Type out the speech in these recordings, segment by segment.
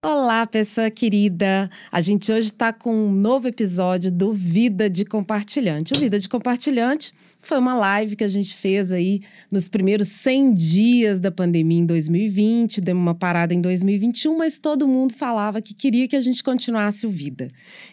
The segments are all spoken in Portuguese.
Olá, pessoa querida! A gente hoje está com um novo episódio do Vida de Compartilhante. O Vida de Compartilhante foi uma live que a gente fez aí nos primeiros 100 dias da pandemia em 2020, deu uma parada em 2021, mas todo mundo falava que queria que a gente continuasse o Vida.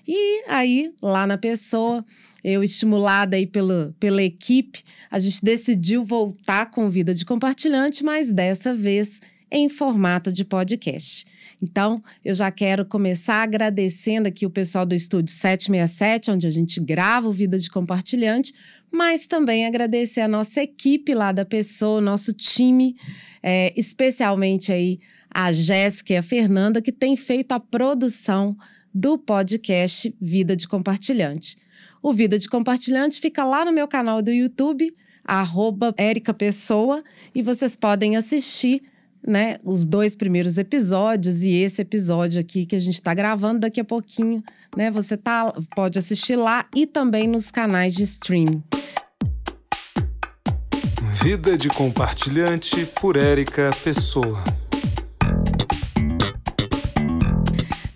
E aí, lá na pessoa, eu estimulada aí pela, pela equipe, a gente decidiu voltar com Vida de Compartilhante, mas dessa vez em formato de podcast. Então, eu já quero começar agradecendo aqui o pessoal do estúdio 767, onde a gente grava o Vida de Compartilhante, mas também agradecer a nossa equipe lá da pessoa, nosso time, é, especialmente aí a Jéssica e a Fernanda, que tem feito a produção do podcast Vida de Compartilhante. O Vida de Compartilhante fica lá no meu canal do YouTube, arroba Pessoa, e vocês podem assistir né, os dois primeiros episódios e esse episódio aqui que a gente está gravando daqui a pouquinho, né? Você tá, pode assistir lá e também nos canais de stream. Vida de compartilhante por Érica Pessoa.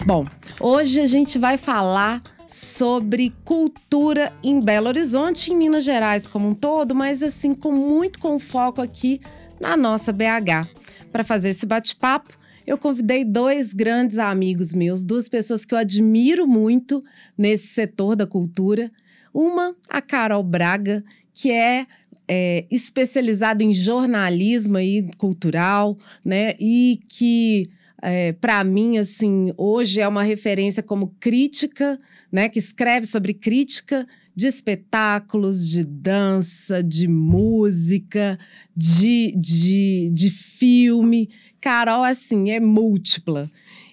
Bom, hoje a gente vai falar sobre cultura em Belo Horizonte, em Minas Gerais como um todo, mas assim com muito com foco aqui na nossa BH para fazer esse bate-papo, eu convidei dois grandes amigos meus, duas pessoas que eu admiro muito nesse setor da cultura. Uma, a Carol Braga, que é, é especializada em jornalismo aí, cultural, né? E que, é, para mim, assim, hoje é uma referência como crítica, né? Que escreve sobre crítica de espetáculos, de dança, de música, de, de, de filme. Carol, assim, é múltipla.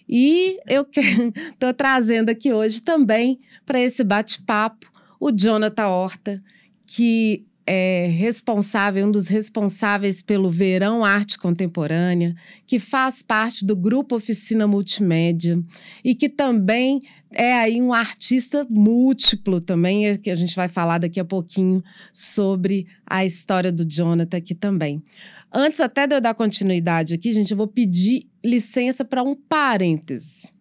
E eu estou trazendo aqui hoje também para esse bate-papo o Jonathan Horta, que é responsável, um dos responsáveis pelo Verão Arte Contemporânea, que faz parte do grupo Oficina Multimédia e que também é aí um artista múltiplo também, é que a gente vai falar daqui a pouquinho sobre a história do Jonathan aqui também. Antes até de eu dar continuidade aqui, gente, eu vou pedir licença para um parêntese.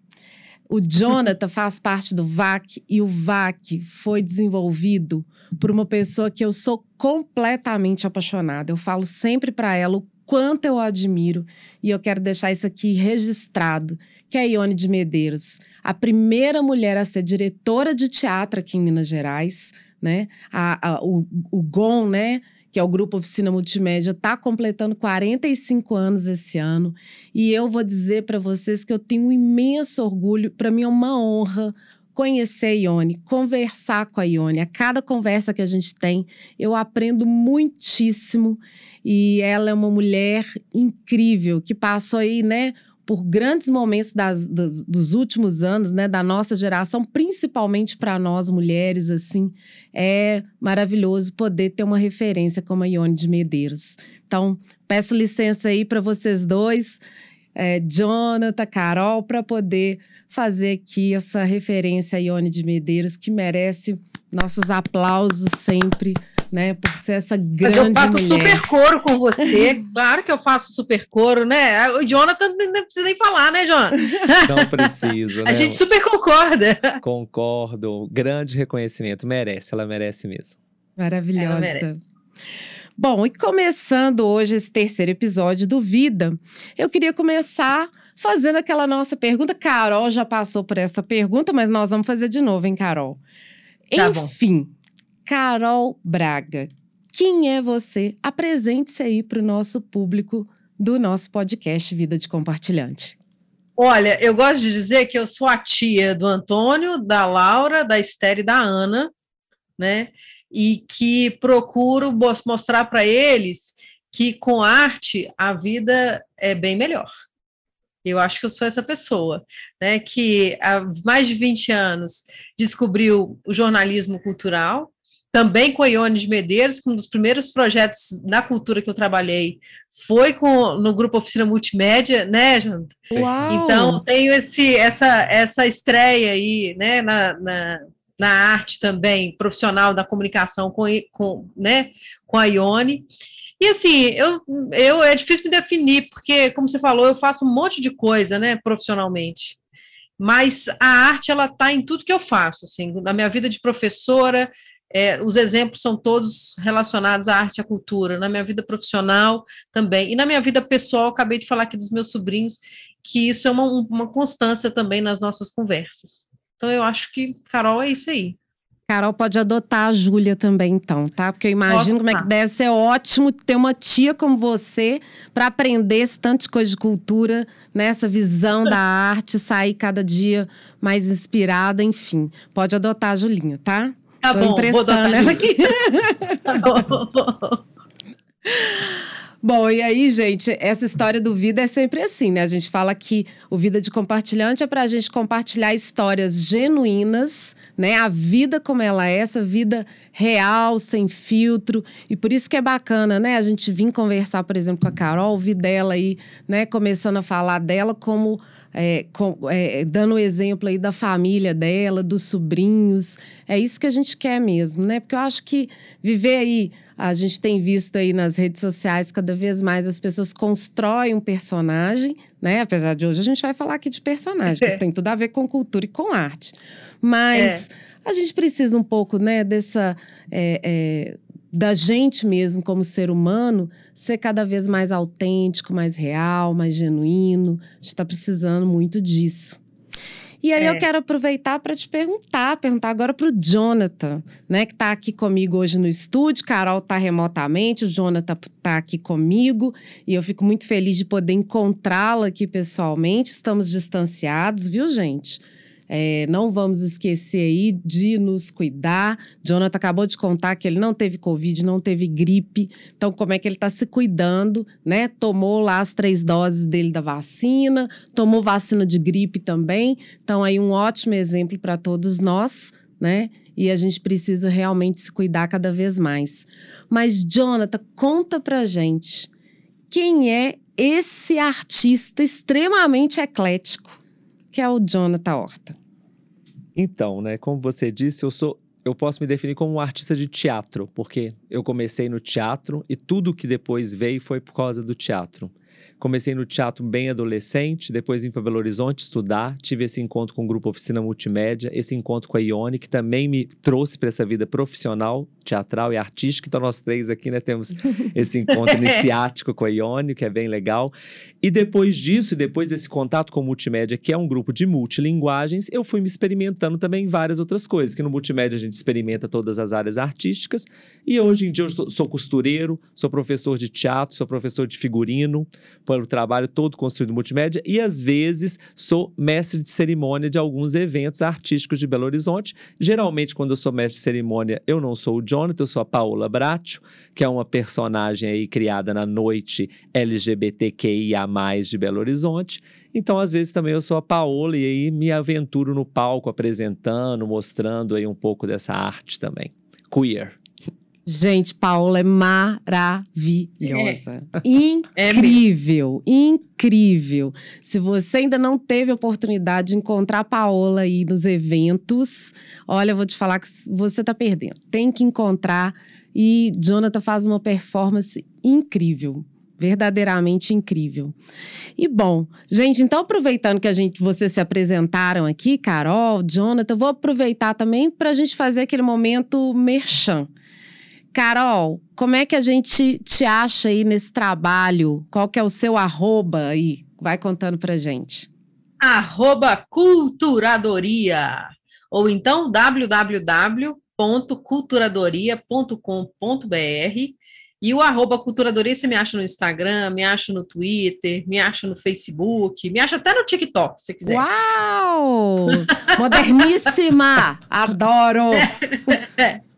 O Jonathan faz parte do VAC e o VAC foi desenvolvido por uma pessoa que eu sou completamente apaixonada. Eu falo sempre para ela o quanto eu admiro e eu quero deixar isso aqui registrado, que é a Ione de Medeiros, a primeira mulher a ser diretora de teatro aqui em Minas Gerais, né? A, a, o, o né? Que é o Grupo Oficina Multimédia, está completando 45 anos esse ano. E eu vou dizer para vocês que eu tenho um imenso orgulho, para mim é uma honra conhecer a Ione, conversar com a Ione. A cada conversa que a gente tem, eu aprendo muitíssimo. E ela é uma mulher incrível que passou aí, né, por grandes momentos das, das, dos últimos anos, né, da nossa geração, principalmente para nós mulheres, assim, é maravilhoso poder ter uma referência como a Ione de Medeiros. Então, peço licença aí para vocês dois, é, Jonathan, Carol, para poder fazer aqui essa referência a Ione de Medeiros, que merece nossos aplausos sempre né? Por ser essa grande Mas eu faço mulher. super coro com você, claro que eu faço super coro, né? O Jonathan não precisa nem falar, né, Jonathan? Não precisa, né? A gente super concorda. Concordo, grande reconhecimento, merece, ela merece mesmo. Maravilhosa. Merece. Bom, e começando hoje esse terceiro episódio do Vida, eu queria começar fazendo aquela nossa pergunta. Carol já passou por essa pergunta, mas nós vamos fazer de novo, hein, Carol? Tá Enfim, bom. Carol Braga. Quem é você? Apresente-se aí para o nosso público do nosso podcast Vida de Compartilhante. Olha, eu gosto de dizer que eu sou a tia do Antônio, da Laura, da Esther e da Ana, né? E que procuro mostrar para eles que com arte a vida é bem melhor. Eu acho que eu sou essa pessoa, né? Que há mais de 20 anos descobriu o jornalismo cultural, também com a Ione de Medeiros, que um dos primeiros projetos na cultura que eu trabalhei foi com, no grupo Oficina Multimédia, né, Janta? Então, tenho esse, essa, essa estreia aí, né, na, na, na arte também, profissional da comunicação com, com, né, com a Ione. E assim, eu, eu é difícil me definir, porque, como você falou, eu faço um monte de coisa, né, profissionalmente. Mas a arte, ela está em tudo que eu faço, assim, na minha vida de professora, é, os exemplos são todos relacionados à arte e à cultura, na minha vida profissional também, e na minha vida pessoal, acabei de falar aqui dos meus sobrinhos, que isso é uma, uma constância também nas nossas conversas. Então, eu acho que, Carol, é isso aí. Carol pode adotar a Júlia também, então, tá? Porque eu imagino Posso, como é tá. que deve ser ótimo ter uma tia como você para aprender esse tanto de coisa de cultura, nessa visão da arte, sair cada dia mais inspirada, enfim. Pode adotar a Julinha, tá? Tá Tô bom, vou a aqui. Tá bom. Bom, e aí, gente, essa história do Vida é sempre assim, né? A gente fala que o Vida de Compartilhante é para a gente compartilhar histórias genuínas, né? A vida como ela é, essa vida real, sem filtro. E por isso que é bacana, né? A gente vir conversar, por exemplo, com a Carol, ouvir dela aí, né? Começando a falar dela como. é, com- é, dando o exemplo aí da família dela, dos sobrinhos. É isso que a gente quer mesmo, né? Porque eu acho que viver aí a gente tem visto aí nas redes sociais cada vez mais as pessoas constroem um personagem, né? Apesar de hoje a gente vai falar aqui de personagem, que isso tem tudo a ver com cultura e com arte. Mas a gente precisa um pouco, né, dessa. é, é, da gente mesmo, como ser humano, ser cada vez mais autêntico, mais real, mais genuíno. A gente está precisando muito disso. E aí É. eu quero aproveitar para te perguntar, perguntar agora para o Jonathan, né, que está aqui comigo hoje no estúdio. Carol está remotamente, o Jonathan está aqui comigo e eu fico muito feliz de poder encontrá-lo aqui pessoalmente. Estamos distanciados, viu, gente? É, não vamos esquecer aí de nos cuidar. Jonathan acabou de contar que ele não teve Covid, não teve gripe. Então, como é que ele está se cuidando, né? Tomou lá as três doses dele da vacina, tomou vacina de gripe também. Então, aí um ótimo exemplo para todos nós, né? E a gente precisa realmente se cuidar cada vez mais. Mas, Jonathan, conta pra gente quem é esse artista extremamente eclético que é o Jonathan Horta. Então, né, como você disse, eu sou eu posso me definir como um artista de teatro, porque eu comecei no teatro e tudo que depois veio foi por causa do teatro. Comecei no teatro bem adolescente, depois vim para Belo Horizonte estudar, tive esse encontro com o grupo Oficina Multimédia, esse encontro com a Ione, que também me trouxe para essa vida profissional, teatral e artística. Então, nós três aqui né, temos esse encontro iniciático com a Ione, que é bem legal. E depois disso, depois desse contato com o multimédia, que é um grupo de multilinguagens, eu fui me experimentando também em várias outras coisas. Que no multimédia a gente experimenta todas as áreas artísticas. E hoje em dia eu sou, sou costureiro, sou professor de teatro, sou professor de figurino, pelo trabalho todo construído multimédia. E às vezes sou mestre de cerimônia de alguns eventos artísticos de Belo Horizonte. Geralmente, quando eu sou mestre de cerimônia, eu não sou o Jonathan, eu sou a Paola Bracho, que é uma personagem aí criada na noite LGBTQIA+, de Belo Horizonte. Então, às vezes, também eu sou a Paola e aí me aventuro no palco apresentando, mostrando aí um pouco dessa arte também. Queer. Gente, Paola é maravilhosa. É Incrível, incrível. Se você ainda não teve a oportunidade de encontrar a Paola aí nos eventos, olha, eu vou te falar que você tá perdendo. Tem que encontrar. E Jonathan faz uma performance incrível. Verdadeiramente incrível. E bom, gente, então aproveitando que a gente, vocês se apresentaram aqui, Carol, Jonathan, vou aproveitar também para a gente fazer aquele momento merchan. Carol, como é que a gente te acha aí nesse trabalho? Qual que é o seu arroba aí? Vai contando pra gente. Arroba Culturadoria. Ou então www.culturadoria.com.br e o arroba Culturadoria você me acha no Instagram, me acha no Twitter, me acha no Facebook, me acha até no TikTok, se quiser. Uau! Moderníssima! Adoro!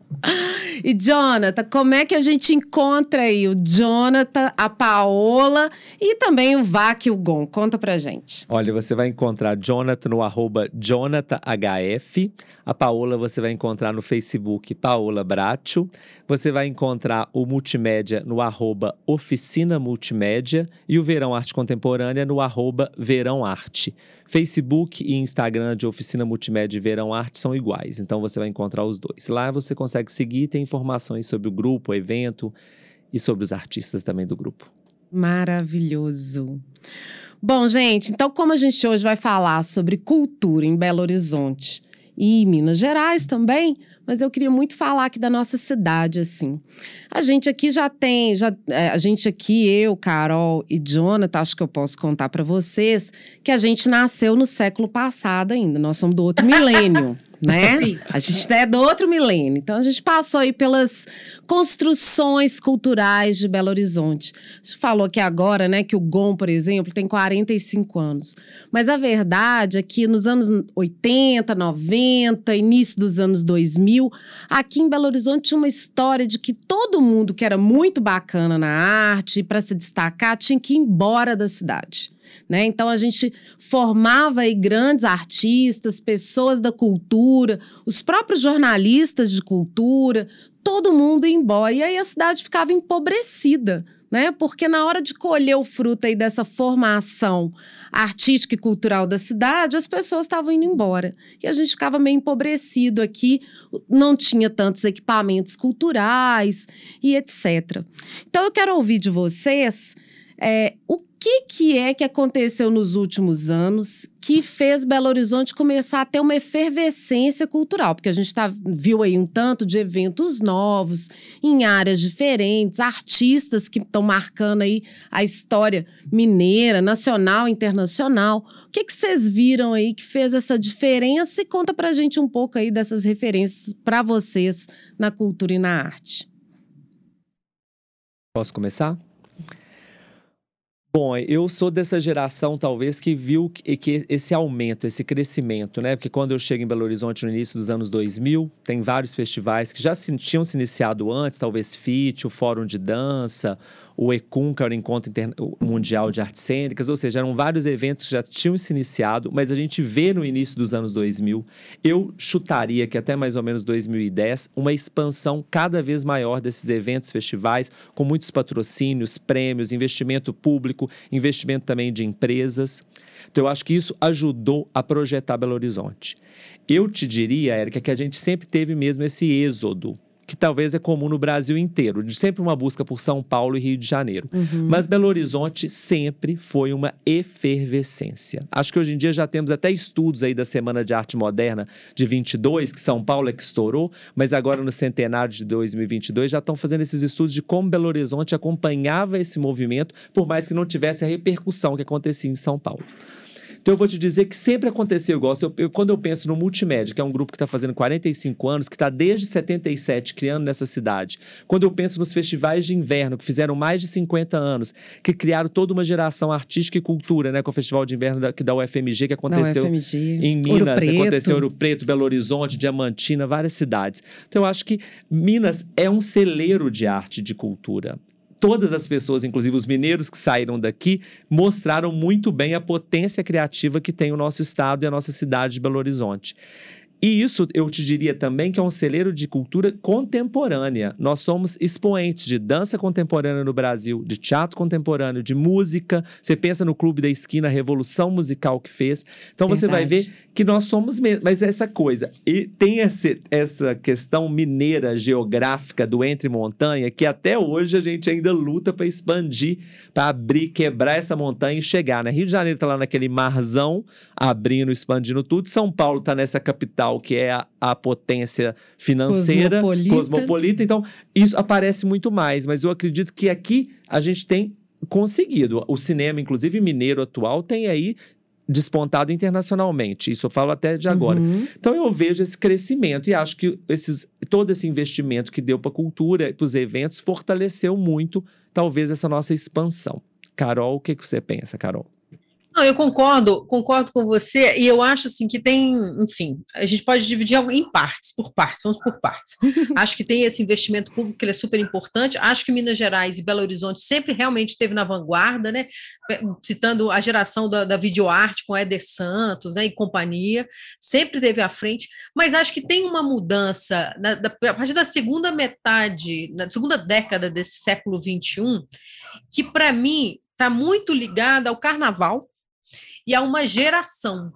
E Jonathan, como é que a gente encontra aí o Jonathan, a Paola e também o Vac e o Gon? Conta pra gente. Olha, você vai encontrar Jonathan no arroba JonathanHF. A Paola você vai encontrar no Facebook Paola Bracho. Você vai encontrar o Multimédia no arroba Oficina Multimédia e o Verão Arte Contemporânea no arroba Verão Arte. Facebook e Instagram de Oficina Multimédia e Verão Arte são iguais, então você vai encontrar os dois. Lá você consegue seguir ter informações sobre o grupo, o evento e sobre os artistas também do grupo. Maravilhoso. Bom, gente, então como a gente hoje vai falar sobre cultura em Belo Horizonte e Minas Gerais também, mas eu queria muito falar aqui da nossa cidade, assim. A gente aqui já tem, já, é, a gente aqui, eu, Carol e Jonathan, acho que eu posso contar para vocês que a gente nasceu no século passado ainda, nós somos do outro milênio. Né? Sim. A gente é do outro milênio. Então a gente passou aí pelas construções culturais de Belo Horizonte. A gente falou que agora, né, que o GOM, por exemplo, tem 45 anos. Mas a verdade é que nos anos 80, 90, início dos anos 2000, aqui em Belo Horizonte tinha uma história de que todo mundo que era muito bacana na arte, para se destacar, tinha que ir embora da cidade. Né? Então a gente formava aí grandes artistas, pessoas da cultura, os próprios jornalistas de cultura, todo mundo ia embora. E aí a cidade ficava empobrecida. Né? Porque na hora de colher o fruto aí dessa formação artística e cultural da cidade, as pessoas estavam indo embora. E a gente ficava meio empobrecido aqui, não tinha tantos equipamentos culturais e etc. Então eu quero ouvir de vocês é, o que, que é que aconteceu nos últimos anos que fez Belo Horizonte começar a ter uma efervescência cultural? Porque a gente tá, viu aí um tanto de eventos novos, em áreas diferentes, artistas que estão marcando aí a história mineira, nacional, internacional. O que, que vocês viram aí que fez essa diferença? E conta pra gente um pouco aí dessas referências para vocês na cultura e na arte. Posso começar? Bom, eu sou dessa geração, talvez, que viu que, que, esse aumento, esse crescimento, né? Porque quando eu chego em Belo Horizonte no início dos anos 2000, tem vários festivais que já se, tinham se iniciado antes, talvez FIT, o Fórum de Dança, o ECUM, que era o Encontro Mundial de Artes Cênicas, ou seja, eram vários eventos que já tinham se iniciado, mas a gente vê no início dos anos 2000, eu chutaria que até mais ou menos 2010, uma expansão cada vez maior desses eventos, festivais, com muitos patrocínios, prêmios, investimento público, investimento também de empresas. Então, eu acho que isso ajudou a projetar Belo Horizonte. Eu te diria, Érica, que a gente sempre teve mesmo esse êxodo que talvez é comum no Brasil inteiro, de sempre uma busca por São Paulo e Rio de Janeiro. Uhum. Mas Belo Horizonte sempre foi uma efervescência. Acho que hoje em dia já temos até estudos aí da Semana de Arte Moderna de 22, que São Paulo é que estourou, mas agora no centenário de 2022 já estão fazendo esses estudos de como Belo Horizonte acompanhava esse movimento, por mais que não tivesse a repercussão que acontecia em São Paulo. Então eu vou te dizer que sempre aconteceu igual. Eu, eu, quando eu penso no Multimédia, que é um grupo que está fazendo 45 anos, que está desde 77 criando nessa cidade. Quando eu penso nos festivais de inverno, que fizeram mais de 50 anos, que criaram toda uma geração artística e cultura, né? Com o Festival de Inverno da, da UFMG, que aconteceu UFMG. em Minas, aconteceu em Ouro Preto, Belo Horizonte, Diamantina, várias cidades. Então eu acho que Minas é um celeiro de arte e de cultura todas as pessoas, inclusive os mineiros que saíram daqui, mostraram muito bem a potência criativa que tem o nosso estado e a nossa cidade de Belo Horizonte. E isso eu te diria também que é um celeiro de cultura contemporânea. Nós somos expoentes de dança contemporânea no Brasil, de teatro contemporâneo, de música. Você pensa no Clube da Esquina, a revolução musical que fez. Então Verdade. você vai ver que nós somos mesmo. Mas essa coisa. E tem esse, essa questão mineira, geográfica do entre montanha, que até hoje a gente ainda luta para expandir, para abrir, quebrar essa montanha e chegar. Né? Rio de Janeiro está lá naquele marzão, abrindo, expandindo tudo. São Paulo está nessa capital que é a, a potência financeira, cosmopolita. cosmopolita. Então, isso aparece muito mais. Mas eu acredito que aqui a gente tem conseguido. O cinema, inclusive mineiro atual, tem aí despontado internacionalmente. Isso eu falo até de agora. Uhum. Então eu vejo esse crescimento e acho que esses, todo esse investimento que deu para a cultura, para os eventos, fortaleceu muito, talvez, essa nossa expansão. Carol, o que, que você pensa, Carol? Não, eu concordo, concordo com você, e eu acho assim que tem, enfim, a gente pode dividir em partes, por partes, vamos por partes. acho que tem esse investimento público que é super importante. Acho que Minas Gerais e Belo Horizonte sempre realmente esteve na vanguarda, né? Citando a geração da, da videoarte com Éder Santos né, e companhia, sempre teve à frente, mas acho que tem uma mudança na, da, a partir da segunda metade, na segunda década desse século XXI, que para mim está muito ligada ao carnaval e a uma geração.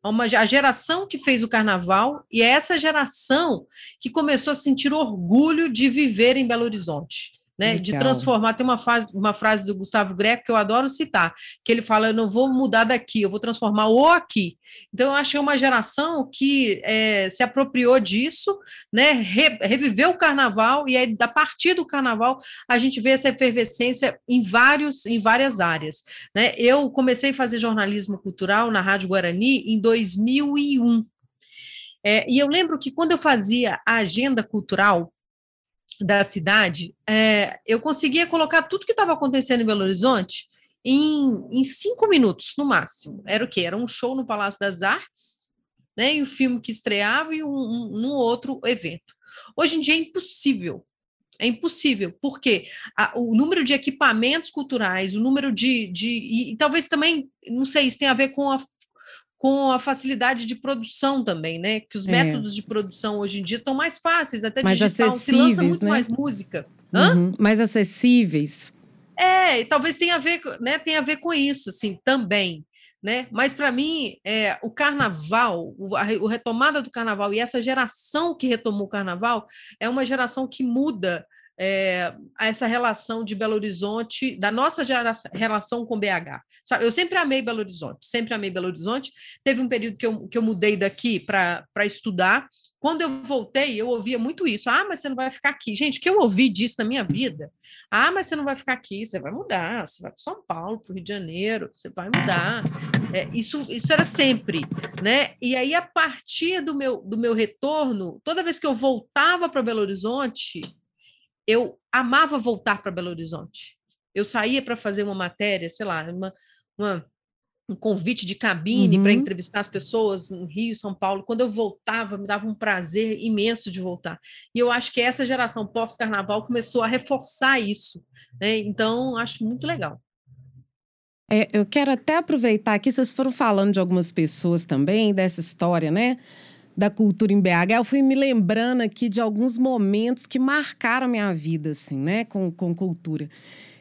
A, uma, a geração que fez o carnaval e é essa geração que começou a sentir orgulho de viver em Belo Horizonte. Né? De Legal. transformar. Tem uma, fase, uma frase do Gustavo Greco que eu adoro citar, que ele fala: Eu não vou mudar daqui, eu vou transformar o aqui. Então, eu achei uma geração que é, se apropriou disso, né? Re- reviveu o carnaval, e aí, a partir do carnaval, a gente vê essa efervescência em, vários, em várias áreas. Né? Eu comecei a fazer jornalismo cultural na Rádio Guarani em 2001. É, e eu lembro que quando eu fazia a agenda cultural da cidade, é, eu conseguia colocar tudo que estava acontecendo em Belo Horizonte em, em cinco minutos, no máximo. Era o quê? Era um show no Palácio das Artes, né? E o filme que estreava e um, um, um outro evento. Hoje em dia é impossível. É impossível, porque a, o número de equipamentos culturais, o número de. de e, e talvez também, não sei, isso tem a ver com a com a facilidade de produção também, né? Que os É. métodos de produção hoje em dia estão mais fáceis, até Mais digital, se lança muito né? mais música. Uhum. Mais acessíveis. É, e talvez tenha a ver, né, tenha a ver com isso, assim, também, né? Mas para mim, é, o carnaval, o, a, o retomada do carnaval e essa geração que retomou o carnaval é uma geração que muda é, essa relação de Belo Horizonte, da nossa gera- relação com BH. Sabe, eu sempre amei Belo Horizonte, sempre amei Belo Horizonte. Teve um período que eu, que eu mudei daqui para estudar. Quando eu voltei, eu ouvia muito isso. Ah, mas você não vai ficar aqui. Gente, que eu ouvi disso na minha vida? Ah, mas você não vai ficar aqui, você vai mudar, você vai para São Paulo, para o Rio de Janeiro, você vai mudar. É, isso, isso era sempre, né? E aí, a partir do meu, do meu retorno, toda vez que eu voltava para Belo Horizonte, eu amava voltar para Belo Horizonte. Eu saía para fazer uma matéria, sei lá, uma, uma- um convite de cabine para Uhum. entrevistar as pessoas no Rio, São Paulo. Quando eu voltava, me dava um prazer imenso de voltar. E eu acho que essa geração pós-carnaval começou a reforçar isso. né? Então, acho muito legal. É, eu quero até aproveitar aqui, vocês foram falando de algumas pessoas também, dessa história, né? Da cultura em BH. Eu fui me lembrando aqui de alguns momentos que marcaram minha vida, assim, né? Com, com cultura.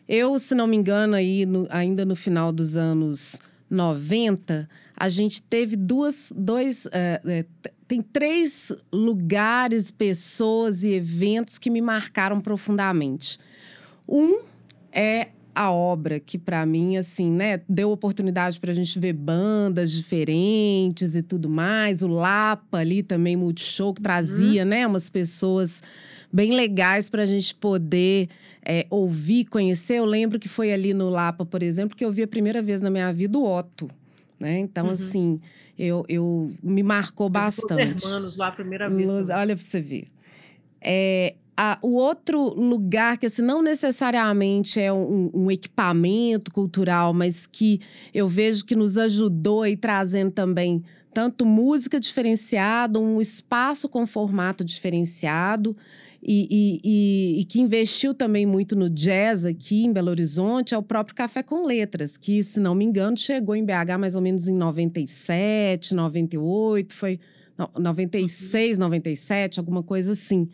Eu, se não me engano, aí, no- ainda no final dos anos 90, a gente teve duas, dois. eh, eh, tem três lugares, pessoas e eventos que me marcaram profundamente. Um é a obra que para mim assim, né, deu oportunidade para a gente ver bandas diferentes e tudo mais. O Lapa ali também Multishow que trazia, né, umas pessoas bem legais para a gente poder é, ouvir, conhecer. Eu lembro que foi ali no Lapa, por exemplo, que eu vi a primeira vez na minha vida o Otto, né? Então Uhum. assim, eu, eu me marcou Eu bastante. Os hermanos lá a primeira vez. Também. olha para você ver. É, a- o outro lugar que assim, não necessariamente é um, um equipamento cultural, mas que eu vejo que nos ajudou aí trazendo também tanto música diferenciada, um espaço com formato diferenciado e, e- e- e que investiu também muito no jazz aqui em Belo Horizonte, é o próprio Café com Letras, que, se não me engano, chegou em BH mais ou menos em 97, 98, foi no- 96, 97, alguma coisa assim.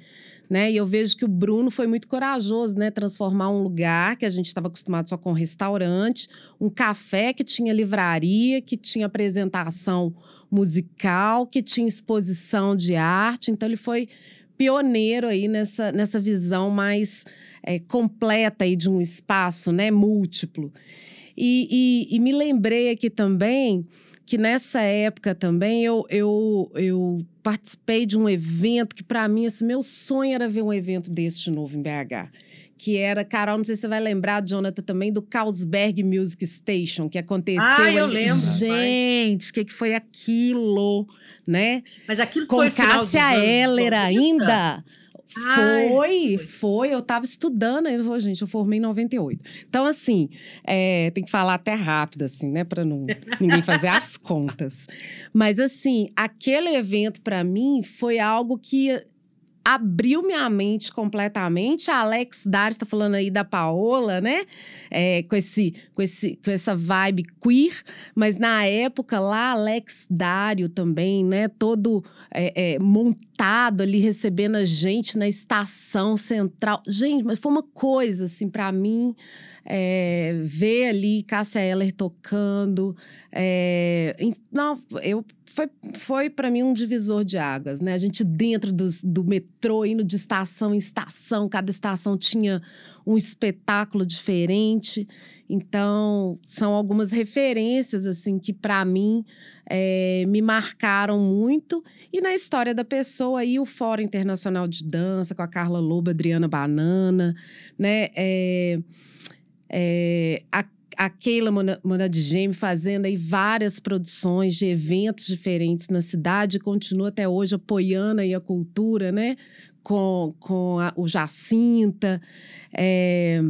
Né? E eu vejo que o Bruno foi muito corajoso, né? Transformar um lugar que a gente estava acostumado só com restaurante, um café que tinha livraria, que tinha apresentação musical, que tinha exposição de arte. Então, ele foi pioneiro aí nessa, nessa visão mais é, completa aí de um espaço, né? Múltiplo. E, e- e me lembrei aqui também que nessa época também eu, eu, eu participei de um evento que, para mim, assim, meu sonho era ver um evento desse de novo em BH. Que era, Carol, não sei se você vai lembrar, Jonathan, também, do Carlsberg Music Station, que aconteceu. Ah, eu lembro. Gente, o que, que foi aquilo, né? Mas aquilo Com foi Cássia anos Eller 90? ainda. Ai, foi, foi. foi. Eu estava estudando, eu, vou, gente, eu formei em 98. Então, assim, é, tem que falar até rápido, assim, né? Para não ninguém fazer as contas. Mas, assim, aquele evento, para mim, foi algo que abriu minha mente completamente. A Alex Dar está falando aí da Paola, né? É, com, esse, com, esse, com essa vibe queer. Mas na época lá, Alex Dário também, né? Todo é, é, montado ali, recebendo a gente na estação central. Gente, mas foi uma coisa, assim, para mim, é, ver ali Cássia Eller tocando. É, não, eu foi, foi para mim um divisor de águas, né? A gente dentro dos, do metrô, indo de estação em estação, cada estação tinha um espetáculo diferente. Então, são algumas referências, assim, que para mim é, me marcaram muito. E na história da pessoa, aí o Fórum Internacional de Dança, com a Carla Lobo, Adriana Banana, né? É, é, a a Keila Monadgeme fazendo aí várias produções de eventos diferentes na cidade, continua até hoje apoiando aí a cultura, né? Com, com a, o Jacinta. É,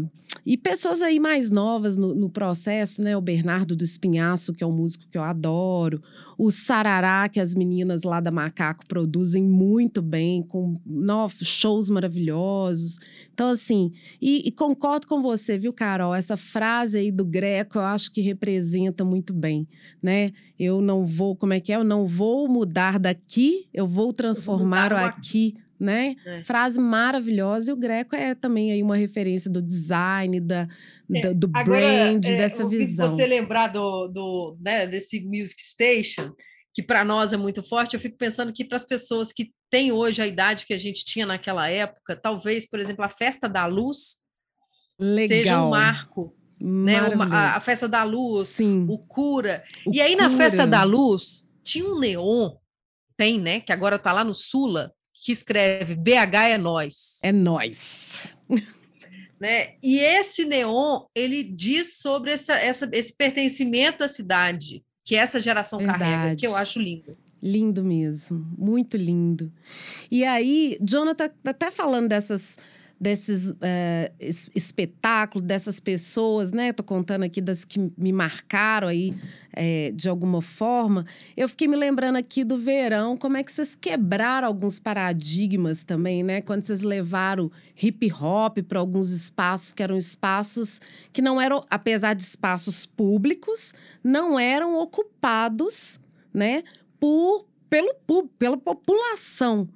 e pessoas aí mais novas no, no, processo, né? O Bernardo do Espinhaço, que é um músico que eu adoro. O Sarará, que as meninas lá da Macaco produzem muito bem, com novos shows maravilhosos. Então, assim, e, e, concordo com você, viu, Carol? Essa frase aí do Greco eu acho que representa muito bem, né? Eu não vou, como é que é? Eu não vou mudar daqui, eu vou transformar o aqui né? É. Frase maravilhosa. E o Greco é também aí uma referência do design, da, é. do, Agora, brand, é, dessa visão. você lembrar do, do, né, desse Music Station, que para nós é muito forte, eu fico pensando que para as pessoas que têm hoje a idade que a gente tinha naquela época, talvez, por exemplo, a Festa da Luz Legal. seja um marco. Né? Uma, a, a, Festa da Luz, Sim. o Cura. O e aí, cura. na Festa da Luz, tinha um neon, tem, né? Que agora está lá no Sula, que escreve BH é nós. É nós. Né? E esse neon, ele diz sobre essa, essa, esse pertencimento à cidade que essa geração Verdade. carrega, que eu acho lindo. Lindo mesmo, muito lindo. E aí, Jonathan, até falando dessas desses uh, espetáculos, dessas pessoas, né? Tô contando aqui das que me marcaram aí é, de alguma forma. Eu fiquei me lembrando aqui do verão, como é que vocês quebraram alguns paradigmas também, né? Quando vocês levaram hip hop para alguns espaços que eram espaços que não eram, apesar de espaços públicos, não eram ocupados, né? Por, pelo, pela população.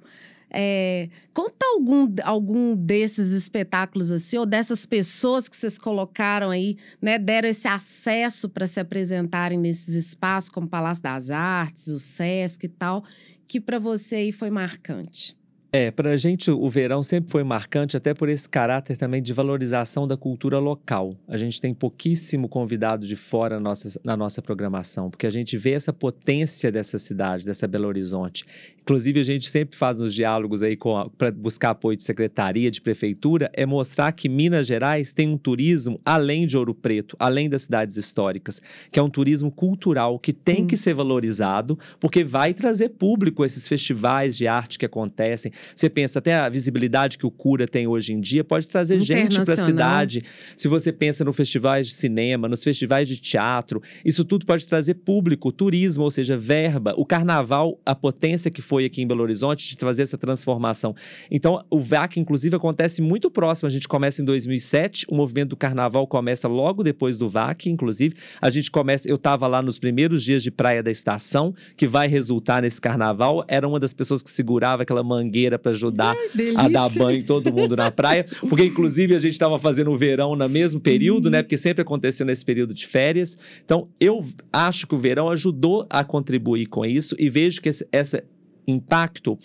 É, conta algum, algum desses espetáculos assim, ou dessas pessoas que vocês colocaram aí, né, deram esse acesso para se apresentarem nesses espaços, como o Palácio das Artes, o Sesc e tal, que para você aí foi marcante. É, para a gente o verão sempre foi marcante, até por esse caráter também de valorização da cultura local. A gente tem pouquíssimo convidado de fora na nossa, na nossa programação, porque a gente vê essa potência dessa cidade, dessa Belo Horizonte. Inclusive, a gente sempre faz nos diálogos aí para buscar apoio de secretaria, de prefeitura, é mostrar que Minas Gerais tem um turismo além de Ouro Preto, além das cidades históricas, que é um turismo cultural que tem Sim. que ser valorizado, porque vai trazer público esses festivais de arte que acontecem você pensa até a visibilidade que o Cura tem hoje em dia pode trazer gente para a cidade. Se você pensa no festivais de cinema, nos festivais de teatro, isso tudo pode trazer público, turismo, ou seja, verba. O carnaval, a potência que foi aqui em Belo Horizonte de trazer essa transformação. Então, o VAC, inclusive, acontece muito próximo. A gente começa em 2007, o movimento do carnaval começa logo depois do VAC, inclusive. A gente começa, eu estava lá nos primeiros dias de praia da estação, que vai resultar nesse carnaval. Era uma das pessoas que segurava aquela mangueira para ajudar a dar banho em todo mundo na praia. Porque, inclusive, a gente estava fazendo o verão no mesmo período, né? Porque sempre aconteceu nesse período de férias. Então, eu acho que o verão ajudou a contribuir com isso e vejo que esse, esse impacto,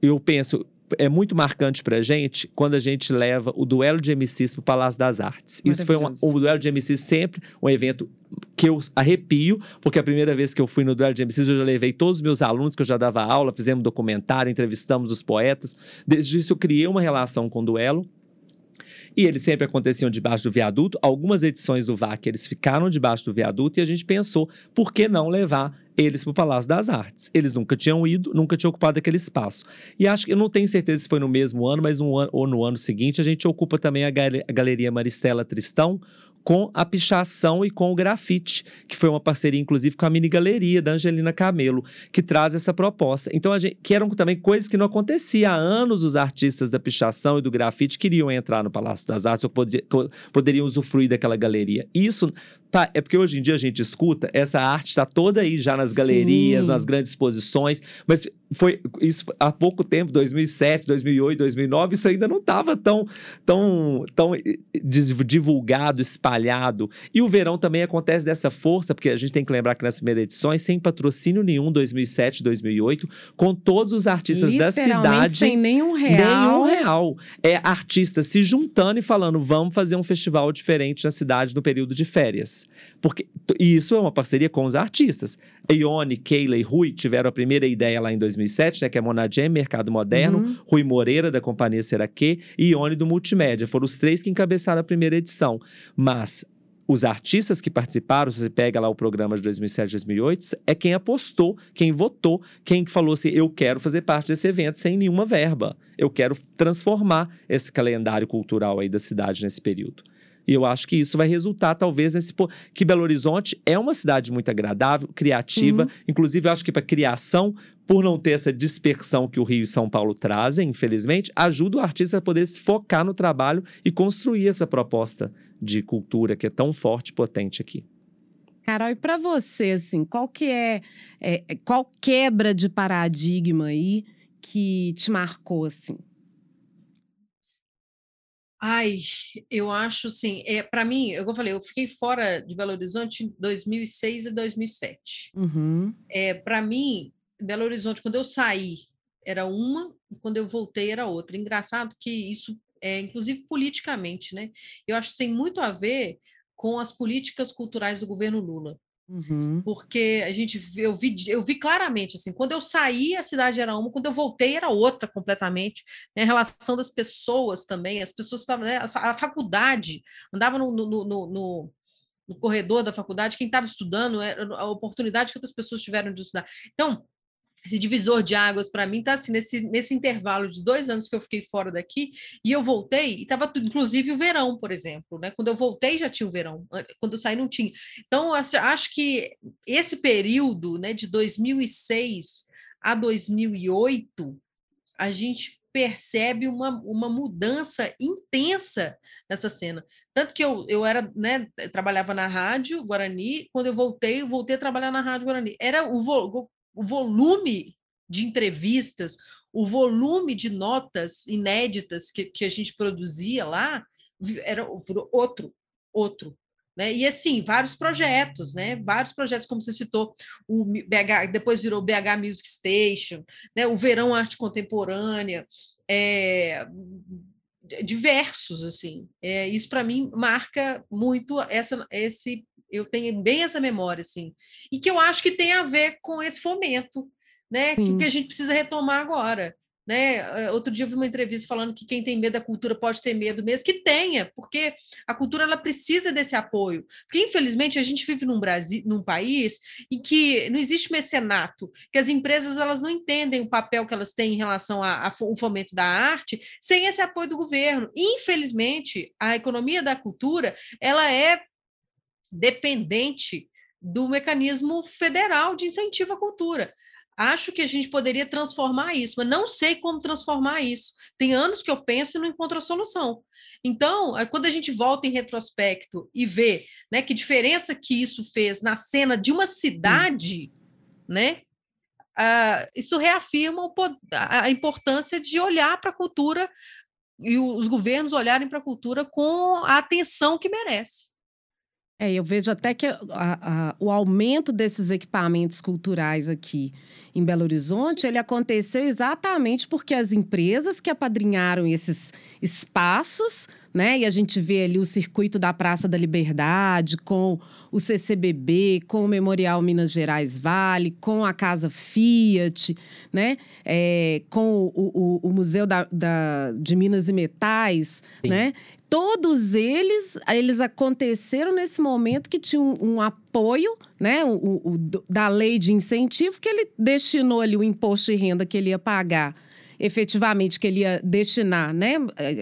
eu penso, é muito marcante pra gente quando a gente leva o duelo de MCs pro Palácio das Artes. Isso foi uma, o duelo de MCs sempre um evento que eu arrepio, porque a primeira vez que eu fui no duelo de MCs eu já levei todos os meus alunos que eu já dava aula, fizemos documentário, entrevistamos os poetas. Desde isso eu criei uma relação com o duelo. E eles sempre aconteciam debaixo do viaduto. Algumas edições do VAC eles ficaram debaixo do viaduto e a gente pensou, por que não levar eles para o Palácio das Artes. Eles nunca tinham ido, nunca tinham ocupado aquele espaço. E acho que eu não tenho certeza se foi no mesmo ano, mas um ano, ou no ano seguinte a gente ocupa também a, gal a Galeria Maristela Tristão com a pichação e com o grafite, que foi uma parceria, inclusive, com a mini galeria da Angelina Camelo, que traz essa proposta. Então, a gente, que eram também coisas que não acontecia há anos. Os artistas da pichação e do grafite queriam entrar no Palácio das Artes ou pod poderiam usufruir daquela galeria. Isso Tá, é porque hoje em dia a gente escuta, essa arte está toda aí já nas galerias, Sim. nas grandes exposições, mas foi isso há pouco tempo, 2007, 2008, 2009, isso ainda não estava tão, tão, tão eh, divulgado, espalhado. E o verão também acontece dessa força, porque a gente tem que lembrar que nas primeiras edições, sem patrocínio nenhum, 2007, 2008, com todos os artistas da cidade. sem nenhum real. Nenhum real. É artistas se juntando e falando, vamos fazer um festival diferente na cidade no período de férias. Porque, e isso é uma parceria com os artistas. Ione, Keila e Rui tiveram a primeira ideia lá em 2007, né, que é Monadjem, Mercado Moderno, Uhum. Rui Moreira, da Companhia Seraquê, e Ione, do Multimédia. Foram os três que encabeçaram a primeira edição. Mas os artistas que participaram, se você pega lá o programa de 2007, 2008, é quem apostou, quem votou, quem falou assim: eu quero fazer parte desse evento sem nenhuma verba. Eu quero transformar esse calendário cultural aí da cidade nesse período. E eu acho que isso vai resultar, talvez, nesse. Que Belo Horizonte é uma cidade muito agradável, criativa. Inclusive, eu acho que para criação, por não ter essa dispersão que o Rio e São Paulo trazem, infelizmente, ajuda o artista a poder se focar no trabalho e construir essa proposta de cultura que é tão forte e potente aqui. Carol, e para você, assim, qual que é, é, qual quebra de paradigma aí que te marcou, assim? Ai, eu acho assim, é, para mim, eu falei, eu fiquei fora de Belo Horizonte em 2006 e 2007. Uhum. É, para mim, Belo Horizonte, quando eu saí, era uma, e quando eu voltei, era outra. Engraçado que isso, é, inclusive politicamente, né? Eu acho que tem muito a ver com as políticas culturais do governo Lula. Uhum. porque a gente eu vi, eu vi claramente assim, quando eu saí a cidade era uma, quando eu voltei era outra completamente. né, A relação das pessoas também, as pessoas estavam, né, a faculdade andava no, no, no, no- no corredor da faculdade, quem estava estudando era a oportunidade que outras pessoas tiveram de estudar. Então esse divisor de águas para mim está assim nesse, nesse intervalo de dois anos que eu fiquei fora daqui e eu voltei e estava inclusive o verão, por exemplo, né? Quando eu voltei já tinha o verão, quando eu saí não tinha. Então, acho que esse período né, de 2006 a 2008, a gente percebe uma, uma mudança intensa nessa cena. Tanto que eu, eu era, né, trabalhava na rádio Guarani, quando eu voltei, eu voltei a trabalhar na rádio Guarani. Era o, o volume de entrevistas, o volume de notas inéditas que, que a gente produzia lá, era outro, outro. Né? E assim, vários projetos, né? Vários projetos, como você citou, o BH, depois virou BH Music Station, né? o Verão Arte Contemporânea, é, diversos, assim. É, isso para mim marca muito essa, esse, eu tenho bem essa memória, assim, e que eu acho que tem a ver com esse fomento, né? Que, que a gente precisa retomar agora. Né? Outro dia eu vi uma entrevista falando que quem tem medo da cultura pode ter medo mesmo, que tenha, porque a cultura ela precisa desse apoio. Porque, infelizmente, a gente vive num, Brasil, num país em que não existe mecenato, que as empresas elas não entendem o papel que elas têm em relação ao fomento da arte sem esse apoio do governo. Infelizmente, a economia da cultura ela é dependente do mecanismo federal de incentivo à cultura. Acho que a gente poderia transformar isso, mas não sei como transformar isso. Tem anos que eu penso e não encontro a solução. Então, quando a gente volta em retrospecto e vê né, que diferença que isso fez na cena de uma cidade, né? Uh, isso reafirma o, a importância de olhar para a cultura e os governos olharem para a cultura com a atenção que merece. É, eu vejo até que a, a, o aumento desses equipamentos culturais aqui em Belo Horizonte, ele aconteceu exatamente porque as empresas que apadrinharam esses espaços, né? E a gente vê ali o circuito da Praça da Liberdade, com o CCBB, com o Memorial Minas Gerais Vale, com a Casa Fiat, né? É, com o, o, o Museu da, da, de Minas e Metais, Sim. né? Todos eles, eles aconteceram nesse momento que tinha um, um apoio, né? O, o, da lei de incentivo, que ele destinou ali o imposto de renda que ele ia pagar efetivamente que ele ia destinar, né,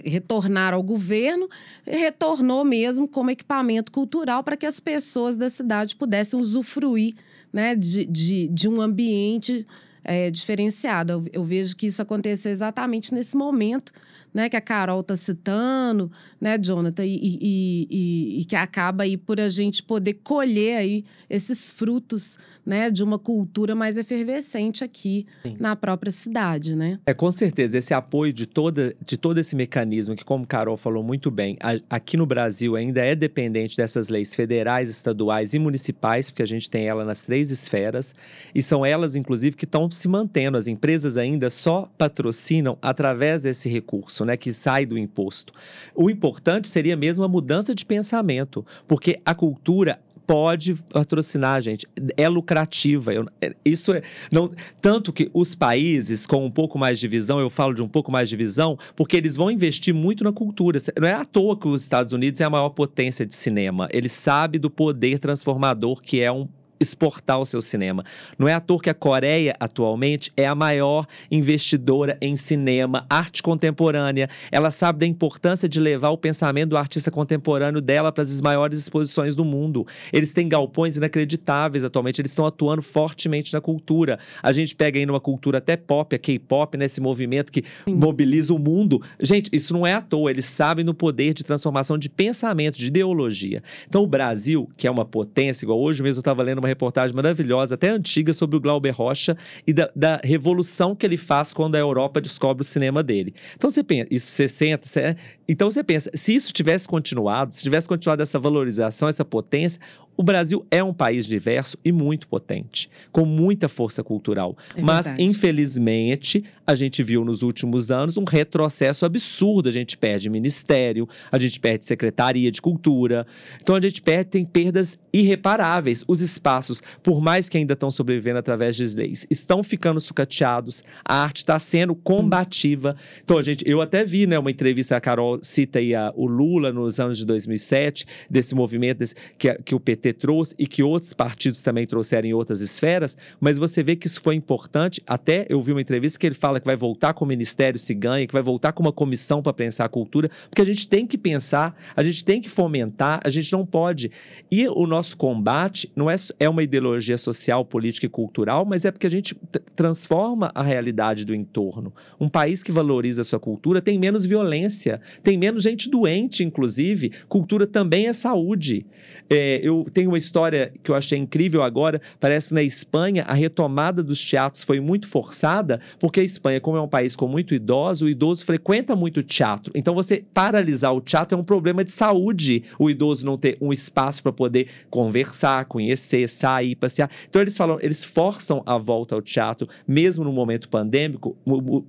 retornar ao governo, retornou mesmo como equipamento cultural para que as pessoas da cidade pudessem usufruir, né, de, de, de um ambiente é, diferenciada. Eu, eu, vejo que isso aconteceu exatamente nesse momento, né, que a Carol está citando, né, Jonathan, e, e, e, e, que acaba aí por a gente poder colher aí esses frutos, né, de uma cultura mais efervescente aqui Sim. na própria cidade, né? É com certeza esse apoio de toda de todo esse mecanismo que, como Carol falou muito bem, a, aqui no Brasil ainda é dependente dessas leis federais, estaduais e municipais, porque a gente tem ela nas três esferas e são elas, inclusive, que estão se mantendo. As empresas ainda só patrocinam através desse recurso, né, que sai do imposto. O importante seria mesmo a mudança de pensamento, porque a cultura pode patrocinar, gente. É lucrativa. Eu, é, isso é. Não, tanto que os países com um pouco mais de visão, eu falo de um pouco mais de visão, porque eles vão investir muito na cultura. Não é à toa que os Estados Unidos é a maior potência de cinema. Ele sabe do poder transformador que é um exportar o seu cinema. Não é à toa que a Coreia, atualmente, é a maior investidora em cinema, arte contemporânea. Ela sabe da importância de levar o pensamento do artista contemporâneo dela para as maiores exposições do mundo. Eles têm galpões inacreditáveis atualmente, eles estão atuando fortemente na cultura. A gente pega aí numa cultura até pop, a K-pop, nesse né, movimento que Sim. mobiliza o mundo. Gente, isso não é à toa, eles sabem no poder de transformação de pensamento, de ideologia. Então, o Brasil, que é uma potência, igual hoje mesmo eu estava lendo uma reportagem maravilhosa, até antiga, sobre o Glauber Rocha e da, da revolução que ele faz quando a Europa descobre o cinema dele. Então você pensa, isso 60, então você pensa, se isso tivesse continuado, se tivesse continuado essa valorização, essa potência, o Brasil é um país diverso e muito potente, com muita força cultural. É Mas, verdade. infelizmente, a gente viu nos últimos anos um retrocesso absurdo. A gente perde ministério, a gente perde secretaria de cultura. Então, a gente perde, tem perdas irreparáveis. Os espaços, por mais que ainda estão sobrevivendo através de leis, estão ficando sucateados. A arte está sendo combativa. Sim. Então, a gente, eu até vi né, uma entrevista, a Carol cita aí a, o Lula nos anos de 2007, desse movimento desse, que, que o PT trouxe e que outros partidos também trouxeram em outras esferas, mas você vê que isso foi importante. Até eu vi uma entrevista que ele fala que vai voltar com o Ministério se ganha, que vai voltar com uma comissão para pensar a cultura, porque a gente tem que pensar, a gente tem que fomentar, a gente não pode. E o nosso combate não é, é uma ideologia social, política e cultural, mas é porque a gente transforma a realidade do entorno. Um país que valoriza a sua cultura tem menos violência, tem menos gente doente, inclusive. Cultura também é saúde. É, eu tem uma história que eu achei incrível agora. Parece que na Espanha a retomada dos teatros foi muito forçada, porque a Espanha, como é um país com muito idoso, o idoso frequenta muito teatro. Então, você paralisar o teatro é um problema de saúde. O idoso não ter um espaço para poder conversar, conhecer, sair, passear. Então, eles falam, eles forçam a volta ao teatro, mesmo no momento pandêmico,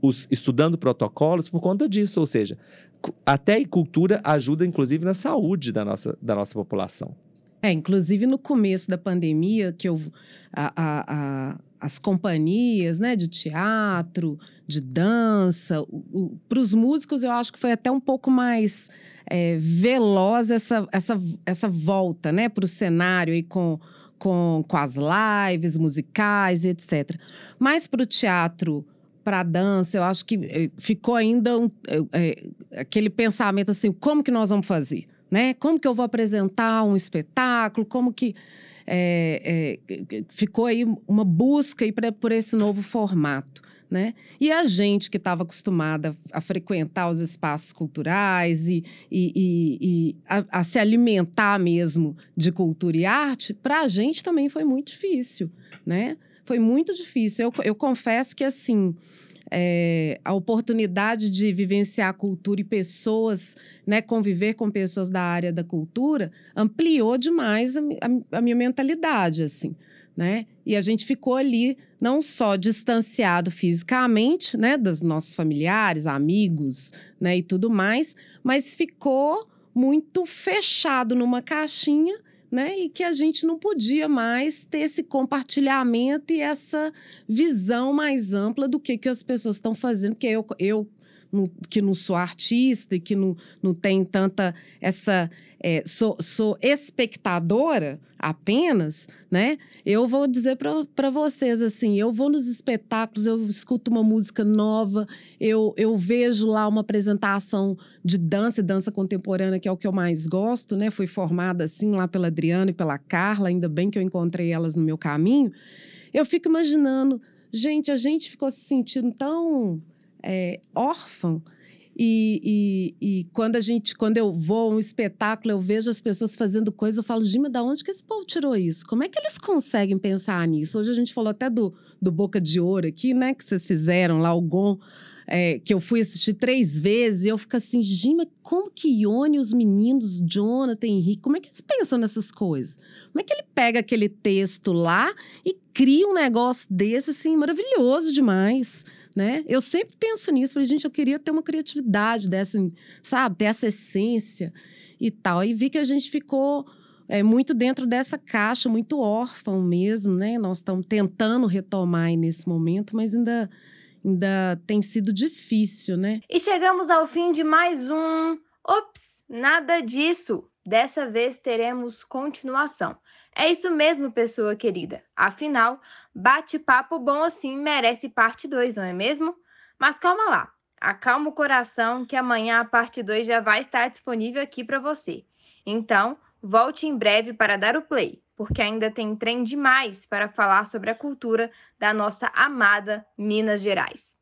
os, estudando protocolos por conta disso. Ou seja, até a cultura ajuda, inclusive, na saúde da nossa, da nossa população. É, inclusive no começo da pandemia, que eu, a, a, a, as companhias né, de teatro, de dança, para os músicos eu acho que foi até um pouco mais é, veloz essa, essa, essa volta né, para o cenário e com, com, com as lives musicais, etc. Mas para o teatro para a dança, eu acho que é, ficou ainda um, é, aquele pensamento assim, como que nós vamos fazer? Né? Como que eu vou apresentar um espetáculo? Como que é, é, ficou aí uma busca aí pra, por esse novo formato. Né? E a gente que estava acostumada a frequentar os espaços culturais e, e, e, e a, a, se alimentar mesmo de cultura e arte, para a gente também foi muito difícil, né? Foi muito difícil. Eu, eu confesso que, assim, é, a oportunidade de vivenciar cultura e pessoas, né, conviver com pessoas da área da cultura, ampliou demais a, a, a minha mentalidade, assim, né? E a gente ficou ali não só distanciado fisicamente, né, dos nossos familiares, amigos, né, e tudo mais, mas ficou muito fechado numa caixinha né? E que a gente não podia mais ter esse compartilhamento e essa visão mais ampla do que, que as pessoas estão fazendo, porque eu, eu que não sou artista e que não, não tem tanta essa. É, sou, sou espectadora apenas, né? Eu vou dizer para vocês assim: eu vou nos espetáculos, eu escuto uma música nova, eu, eu vejo lá uma apresentação de dança e dança contemporânea, que é o que eu mais gosto, né? Fui formada assim lá pela Adriana e pela Carla, ainda bem que eu encontrei elas no meu caminho. Eu fico imaginando Gente, a gente ficou se sentindo tão é, órfão. E, e, e, quando a gente, quando eu vou a um espetáculo, eu vejo as pessoas fazendo coisa, eu falo, Gima, da onde que esse povo tirou isso? Como é que eles conseguem pensar nisso? Hoje a gente falou até do, do Boca de Ouro aqui, né? Que vocês fizeram lá, o Gon, é, que eu fui assistir três vezes, e eu fico assim, Gima, como que Ione, os meninos, Jonathan, Henrique, como é que eles pensam nessas coisas? Como é que ele pega aquele texto lá e cria um negócio desse, assim, maravilhoso demais? Né? Eu sempre penso nisso, falei, gente, eu queria ter uma criatividade dessa, sabe, ter essa essência e tal. E vi que a gente ficou é, muito dentro dessa caixa, muito órfão mesmo, né? Nós estamos tentando retomar nesse momento, mas ainda, ainda tem sido difícil, né? E chegamos ao fim de mais um. Ops, nada disso! Dessa vez teremos continuação. É isso mesmo, pessoa querida. Afinal, bate-papo bom assim merece parte 2, não é mesmo? Mas calma lá. Acalma o coração que amanhã a parte 2 já vai estar disponível aqui para você. Então, volte em breve para dar o play, porque ainda tem trem demais para falar sobre a cultura da nossa amada Minas Gerais.